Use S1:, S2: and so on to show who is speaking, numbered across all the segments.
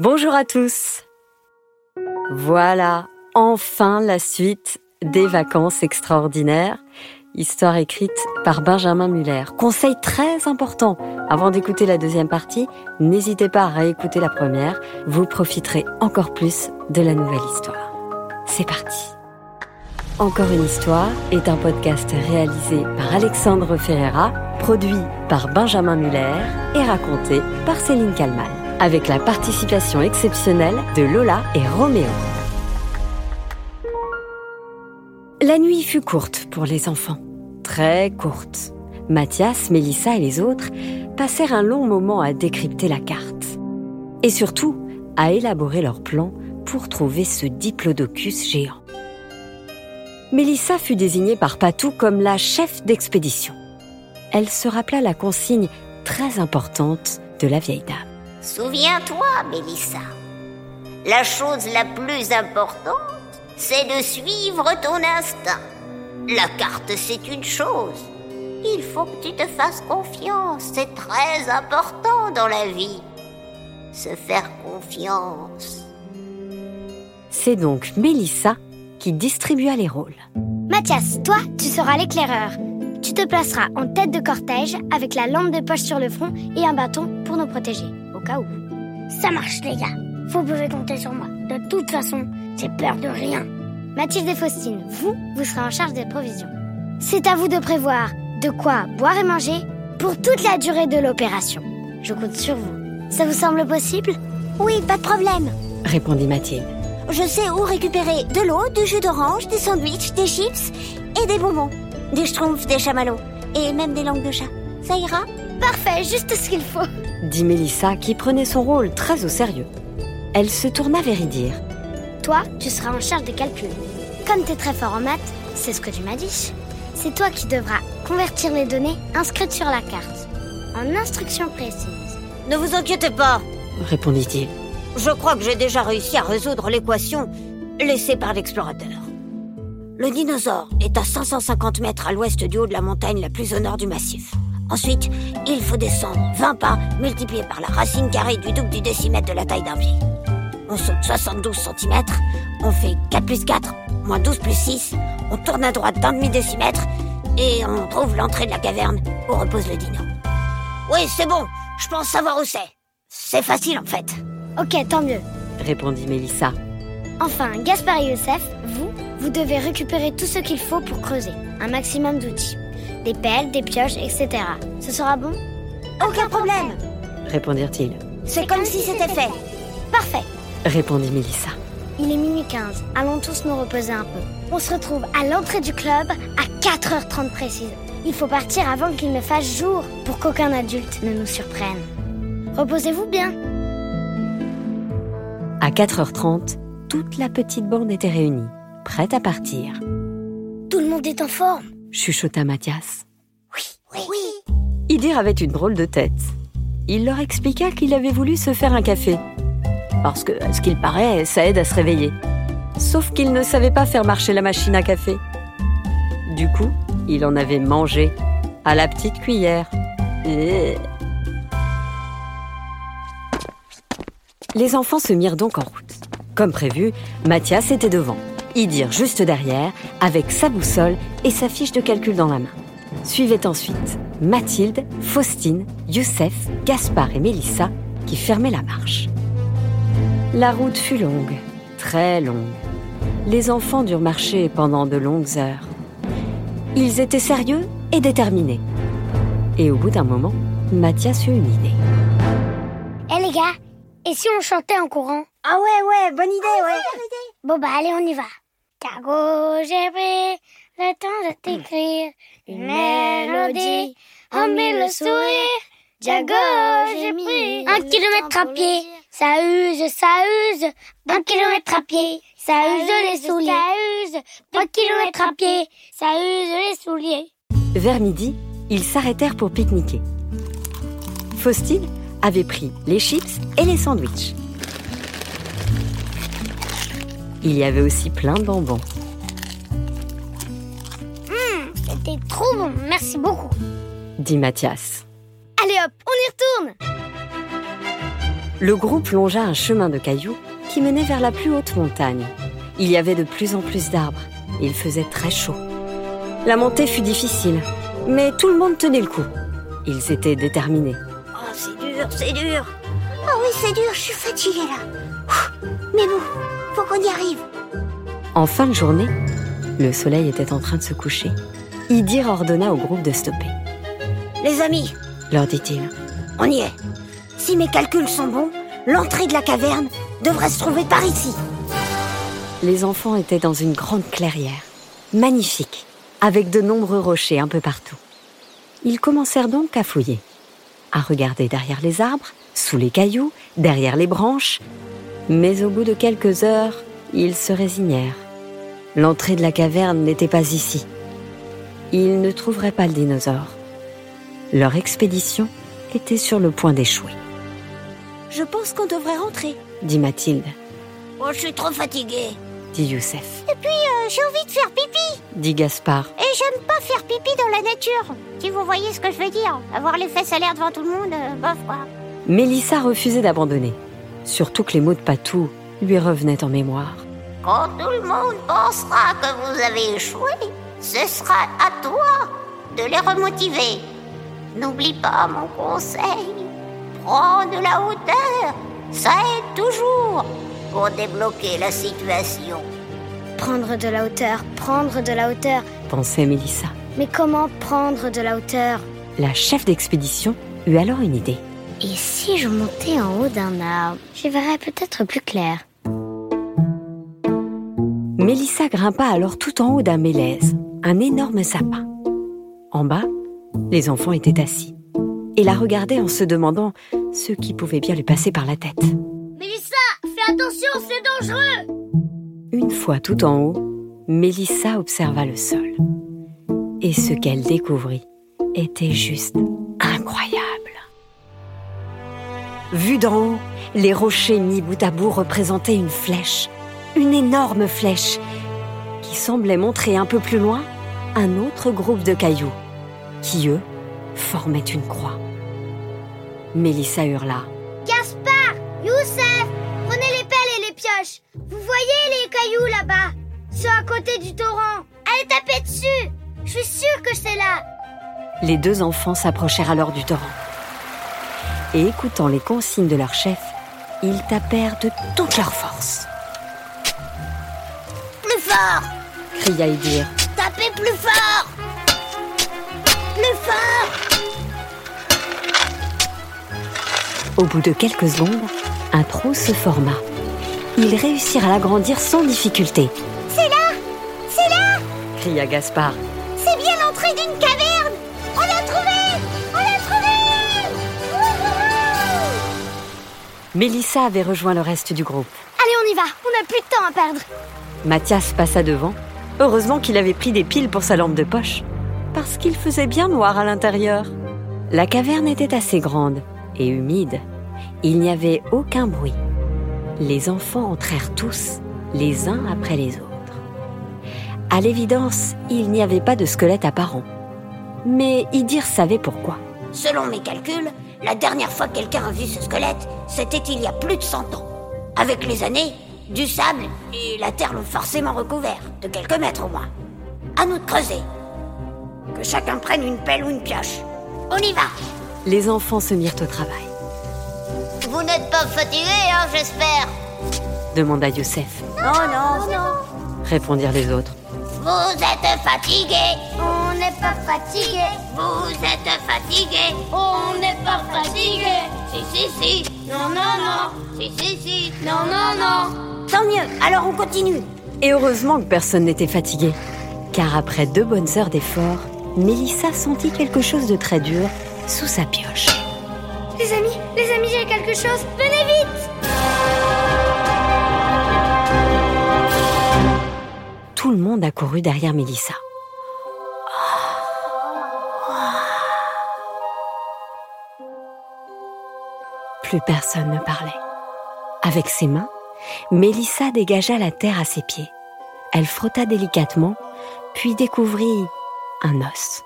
S1: Bonjour à tous. Voilà, enfin la suite des vacances extraordinaires. Histoire écrite par Benjamin Muller. Conseil très important. Avant d'écouter la deuxième partie, n'hésitez pas à réécouter la première. Vous profiterez encore plus de la nouvelle histoire. C'est parti. Encore une histoire est un podcast réalisé par Alexandre Ferreira, produit par Benjamin Muller et raconté par Céline Kalman avec la participation exceptionnelle de Lola et Roméo. La nuit fut courte pour les enfants, très courte. Mathias, Mélissa et les autres passèrent un long moment à décrypter la carte. Et surtout, à élaborer leur plan pour trouver ce diplodocus géant. Mélissa fut désignée par Patou comme la chef d'expédition. Elle se rappela la consigne très importante de la vieille dame.
S2: Souviens-toi, Mélissa, la chose la plus importante, c'est de suivre ton instinct. La carte, c'est une chose. Il faut que tu te fasses confiance. C'est très important dans la vie. Se faire confiance.
S1: C'est donc Mélissa qui distribua les rôles.
S3: Mathias, toi, tu seras l'éclaireur. Tu te placeras en tête de cortège avec la lampe de poche sur le front et un bâton pour nous protéger. Ça marche, les gars. Vous pouvez compter sur moi. De toute façon, j'ai peur de rien. Mathilde et Faustine, vous, vous serez en charge des provisions. C'est à vous de prévoir de quoi boire et manger pour toute la durée de l'opération. Je compte sur vous. Ça vous semble possible?
S4: Oui, pas de problème,
S1: répondit Mathilde.
S4: Je sais où récupérer de l'eau, du jus d'orange, des sandwichs, des chips et des bonbons. Des schtroumpfs, des chamallows et même des langues de chat. Ça ira?
S3: Parfait, juste ce qu'il faut
S1: dit Mélissa qui prenait son rôle très au sérieux. Elle se tourna vers Idir.
S3: Toi, tu seras en charge des calculs. Comme tu es très fort en maths, c'est ce que tu m'as dit. C'est toi qui devras convertir les données inscrites sur la carte en instructions précises.
S2: Ne vous inquiétez pas,
S1: répondit-il.
S2: Je crois que j'ai déjà réussi à résoudre l'équation laissée par l'explorateur. Le dinosaure est à 550 mètres à l'ouest du haut de la montagne la plus au nord du massif. Ensuite, il faut descendre 20 pas multipliés par la racine carrée du double du décimètre de la taille d'un pied. On saute 72 cm, on fait 4 plus 4, moins 12 plus 6, on tourne à droite d'un demi-décimètre et on trouve l'entrée de la caverne où repose le dino. Oui, c'est bon, je pense savoir où c'est. C'est facile en fait.
S3: Ok, tant mieux,
S1: répondit Mélissa.
S3: Enfin, Gaspard et Youssef, vous, vous devez récupérer tout ce qu'il faut pour creuser, un maximum d'outils des pelles, des pioches, etc. Ce sera bon?
S4: Aucun problème
S1: répondirent-ils.
S4: C'est comme si c'était fait.
S3: Parfait
S1: répondit Mélissa.
S3: Il est minuit 15. Allons tous nous reposer un peu. On se retrouve à l'entrée du club à 4h30 précise. Il faut partir avant qu'il ne fasse jour pour qu'aucun adulte ne nous surprenne. Reposez-vous bien.
S1: À 4h30, toute la petite bande était réunie, prête à partir.
S3: Tout le monde est en forme
S1: chuchota Mathias.
S4: Oui, oui, oui.
S1: Idir avait une drôle de tête. Il leur expliqua qu'il avait voulu se faire un café. Parce que, à ce qu'il paraît, ça aide à se réveiller. Sauf qu'il ne savait pas faire marcher la machine à café. Du coup, il en avait mangé à la petite cuillère. Les enfants se mirent donc en route. Comme prévu, Mathias était devant. Idir juste derrière, avec sa boussole et sa fiche de calcul dans la main. Suivaient ensuite Mathilde, Faustine, Youssef, Gaspard et Mélissa qui fermaient la marche. La route fut longue, très longue. Les enfants durent marcher pendant de longues heures. Ils étaient sérieux et déterminés. Et au bout d'un moment, Mathias eut une idée.
S3: Hé eh, les gars, et si on chantait en courant?
S4: Ah ouais, ouais, bonne idée, ouais.
S3: Bon bah allez, on y va. Cargo, j'ai pris le temps de t'écrire une mélodie. Oh, mais le sourire. Diago, j'ai pris un kilomètre à pied. Ça use, ça use. Un kilomètre à pied. Ça use les souliers. Ça use. Un kilomètre à pied. Ça use les souliers.
S1: Vers midi, ils s'arrêtèrent pour pique-niquer. Faustine avait pris les chips et les sandwichs. Il y avait aussi plein de bonbons.
S3: Hum, c'était trop bon, merci beaucoup,
S1: dit Mathias.
S3: Allez hop, on y retourne
S1: Le groupe longea un chemin de cailloux qui menait vers la plus haute montagne. Il y avait de plus en plus d'arbres. Il faisait très chaud. La montée fut difficile, mais tout le monde tenait le coup. Ils étaient déterminés.
S2: Oh, c'est dur, c'est dur.
S4: Oh oui, c'est dur, je suis fatiguée là. Mais bon, faut qu'on y arrive.
S1: En fin de journée, le soleil était en train de se coucher. Idir ordonna au groupe de stopper.
S2: Les amis,
S1: Leur dit-il,
S2: on y est. Si mes calculs sont bons, l'entrée de la caverne devrait se trouver par ici.
S1: les enfants étaient dans une grande clairière, magnifique, avec de nombreux rochers un peu partout. Ils commencèrent donc à fouiller, à regarder derrière les arbres, sous les cailloux, derrière les branches. Mais au bout de quelques heures, ils se résignèrent. L'entrée de la caverne n'était pas ici. Ils ne trouveraient pas le dinosaure. Leur expédition était sur le point d'échouer,
S4: Je pense qu'on devrait rentrer.
S1: dit Mathilde,
S2: Oh, je suis trop fatiguée.
S1: dit Youssef,
S4: Et puis, euh, j'ai envie de faire pipi.
S1: dit Gaspard,
S4: Et j'aime pas faire pipi dans la nature. Si vous voyez ce que je veux dire. Avoir les fesses à l'air devant tout le monde, euh, bof quoi.
S1: Mélissa refusait d'abandonner, surtout que les mots de Patou lui revenaient en mémoire.
S2: Quand tout le monde pensera que vous avez échoué, ce sera à toi de les remotiver. N'oublie pas mon conseil. Prends de la hauteur. Ça aide toujours pour débloquer la situation.
S3: Prendre de la hauteur, prendre de la hauteur.
S1: pensait Mélissa.
S3: Mais comment prendre de la hauteur?
S1: La chef d'expédition eut alors une idée.
S3: Et si je montais en haut d'un arbre J'y verrais peut-être plus clair.
S1: Mélissa grimpa alors tout en haut d'un mélèze, un énorme sapin. En bas, les enfants étaient assis et la regardaient en se demandant ce qui pouvait bien lui passer par la tête.
S3: Mélissa, fais attention, c'est dangereux
S1: Une fois tout en haut, Mélissa observa le sol. Et ce qu'elle découvrit était juste incroyable. Vu d'en haut, les rochers mis bout à bout représentaient une flèche, une énorme flèche, qui semblait montrer un peu plus loin un autre groupe de cailloux, qui eux formaient une croix. Mélissa hurla.
S3: Gaspard, Youssef, prenez les pelles et les pioches. Vous voyez les cailloux là-bas? Ceux à côté du torrent. Allez taper dessus Je suis sûre que c'est là.
S1: Les deux enfants s'approchèrent alors du torrent. Et écoutant les consignes de leur chef, ils tapèrent de toute leur force.
S2: Plus fort
S1: Cria Idir.
S2: Tapez plus fort Plus fort
S1: Au bout de quelques secondes, un trou se forma. Ils réussirent à l'agrandir sans difficulté.
S4: C'est là C'est là
S1: Cria Gaspard.
S4: C'est bien l'entrée d'une caverne
S1: Mélissa avait rejoint le reste du groupe.
S3: Allez, on y va. On n'a plus de temps à perdre.
S1: Mathias passa devant. Heureusement qu'il avait pris des piles pour sa lampe de poche, parce qu'il faisait bien noir à l'intérieur. La caverne était assez grande et humide. Il n'y avait aucun bruit. Les enfants entrèrent tous, les uns après les autres. À l'évidence, il n'y avait pas de squelette apparent. Mais Idir savait pourquoi.
S2: Selon mes calculs, la dernière fois que quelqu'un a vu ce squelette, c'était il y a plus de 100 ans. Avec les années, du sable et la terre l'ont forcément recouvert, de quelques mètres au moins. À nous de creuser. Que chacun prenne une pelle ou une pioche. On y va
S1: Les enfants se mirent au travail,
S2: Vous n'êtes pas fatigués, hein, j'espère
S1: demanda Youssef.
S2: Non, non, non.
S1: Répondirent les autres.
S2: Vous êtes fatigués
S3: On n'est pas fatigué.
S2: Vous êtes fatigués
S3: On n'est pas fatigué.
S2: Si, si, si
S3: Non, non, non.
S2: Si, si, si
S3: Non, non, non.
S2: Tant mieux, alors on continue
S1: Et heureusement que personne n'était fatigué, car après deux bonnes heures d'effort, Mélissa sentit quelque chose de très dur sous sa pioche.
S3: Les amis, les amis, j'ai quelque chose. Venez vite.
S1: Tout le monde accourut derrière Mélissa. Plus personne ne parlait. Avec ses mains, Mélissa dégagea la terre à ses pieds. Elle frotta délicatement, puis découvrit un os,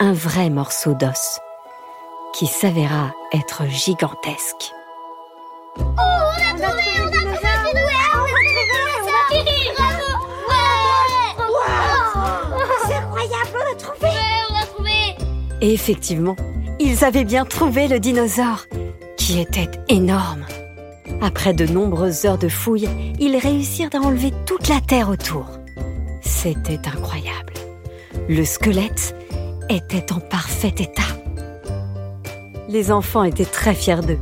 S1: un vrai morceau d'os, qui s'avéra être gigantesque.
S3: Oh, on
S1: Et effectivement, ils avaient bien trouvé le dinosaure, qui était énorme. Après de nombreuses heures de fouilles, ils réussirent à enlever toute la terre autour. C'était incroyable. Le squelette était en parfait état. Les enfants étaient très fiers d'eux.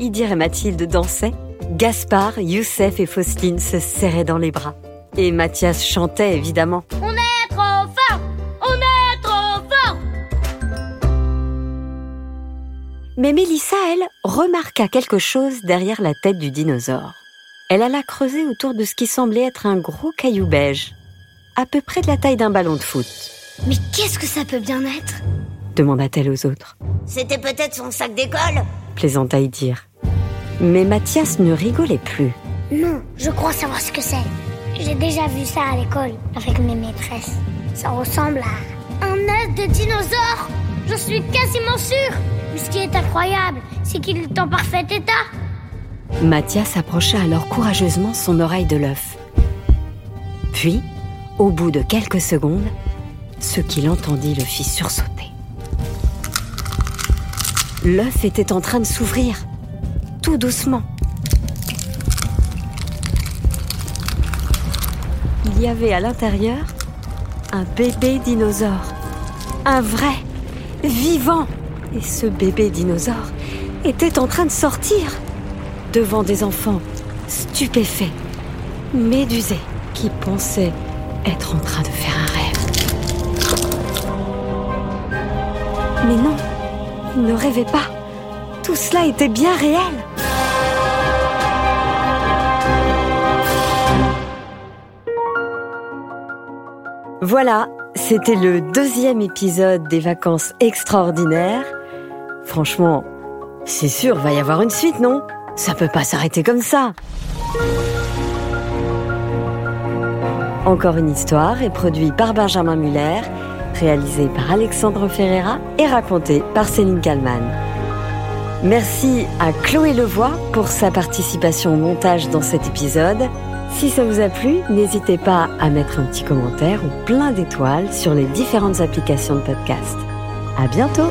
S1: Idir et Mathilde dansaient, Gaspard, Youssef et Faustine se serraient dans les bras. Et Mathias chantait évidemment. Mais Mélissa, elle, remarqua quelque chose derrière la tête du dinosaure. Elle alla creuser autour de ce qui semblait être un gros caillou beige, à peu près de la taille d'un ballon de foot,
S3: Mais qu'est-ce que ça peut bien être?
S1: demanda-t-elle aux autres.
S2: C'était peut-être son sac d'école
S1: plaisanta Idir. Mais Mathias ne rigolait plus.
S3: Non, je crois savoir ce que c'est. J'ai déjà vu ça à l'école avec mes maîtresses. Ça ressemble à un œuf de dinosaure. Je suis quasiment sûre. Mais ce qui est incroyable, c'est qu'il est en parfait état.
S1: Mathias approcha alors courageusement son oreille de l'œuf. Puis, au bout de quelques secondes, ce qu'il entendit le fit sursauter. L'œuf était en train de s'ouvrir, tout doucement. Il y avait à l'intérieur un bébé dinosaure, un vrai, vivant. Et ce bébé dinosaure était en train de sortir devant des enfants stupéfaits, médusés, qui pensaient être en train de faire un rêve. Mais non, ils ne rêvaient pas. Tout cela était bien réel. Voilà, c'était le deuxième épisode des vacances extraordinaires. Franchement, c'est sûr, va y avoir une suite, non? Ça peut pas s'arrêter comme ça. Encore une histoire est produit par Benjamin Muller, réalisé par Alexandre Ferreira et raconté par Céline Kallmann. Merci à Chloé Levoix pour sa participation au montage dans cet épisode. Si ça vous a plu, n'hésitez pas à mettre un petit commentaire ou plein d'étoiles sur les différentes applications de podcast. À bientôt!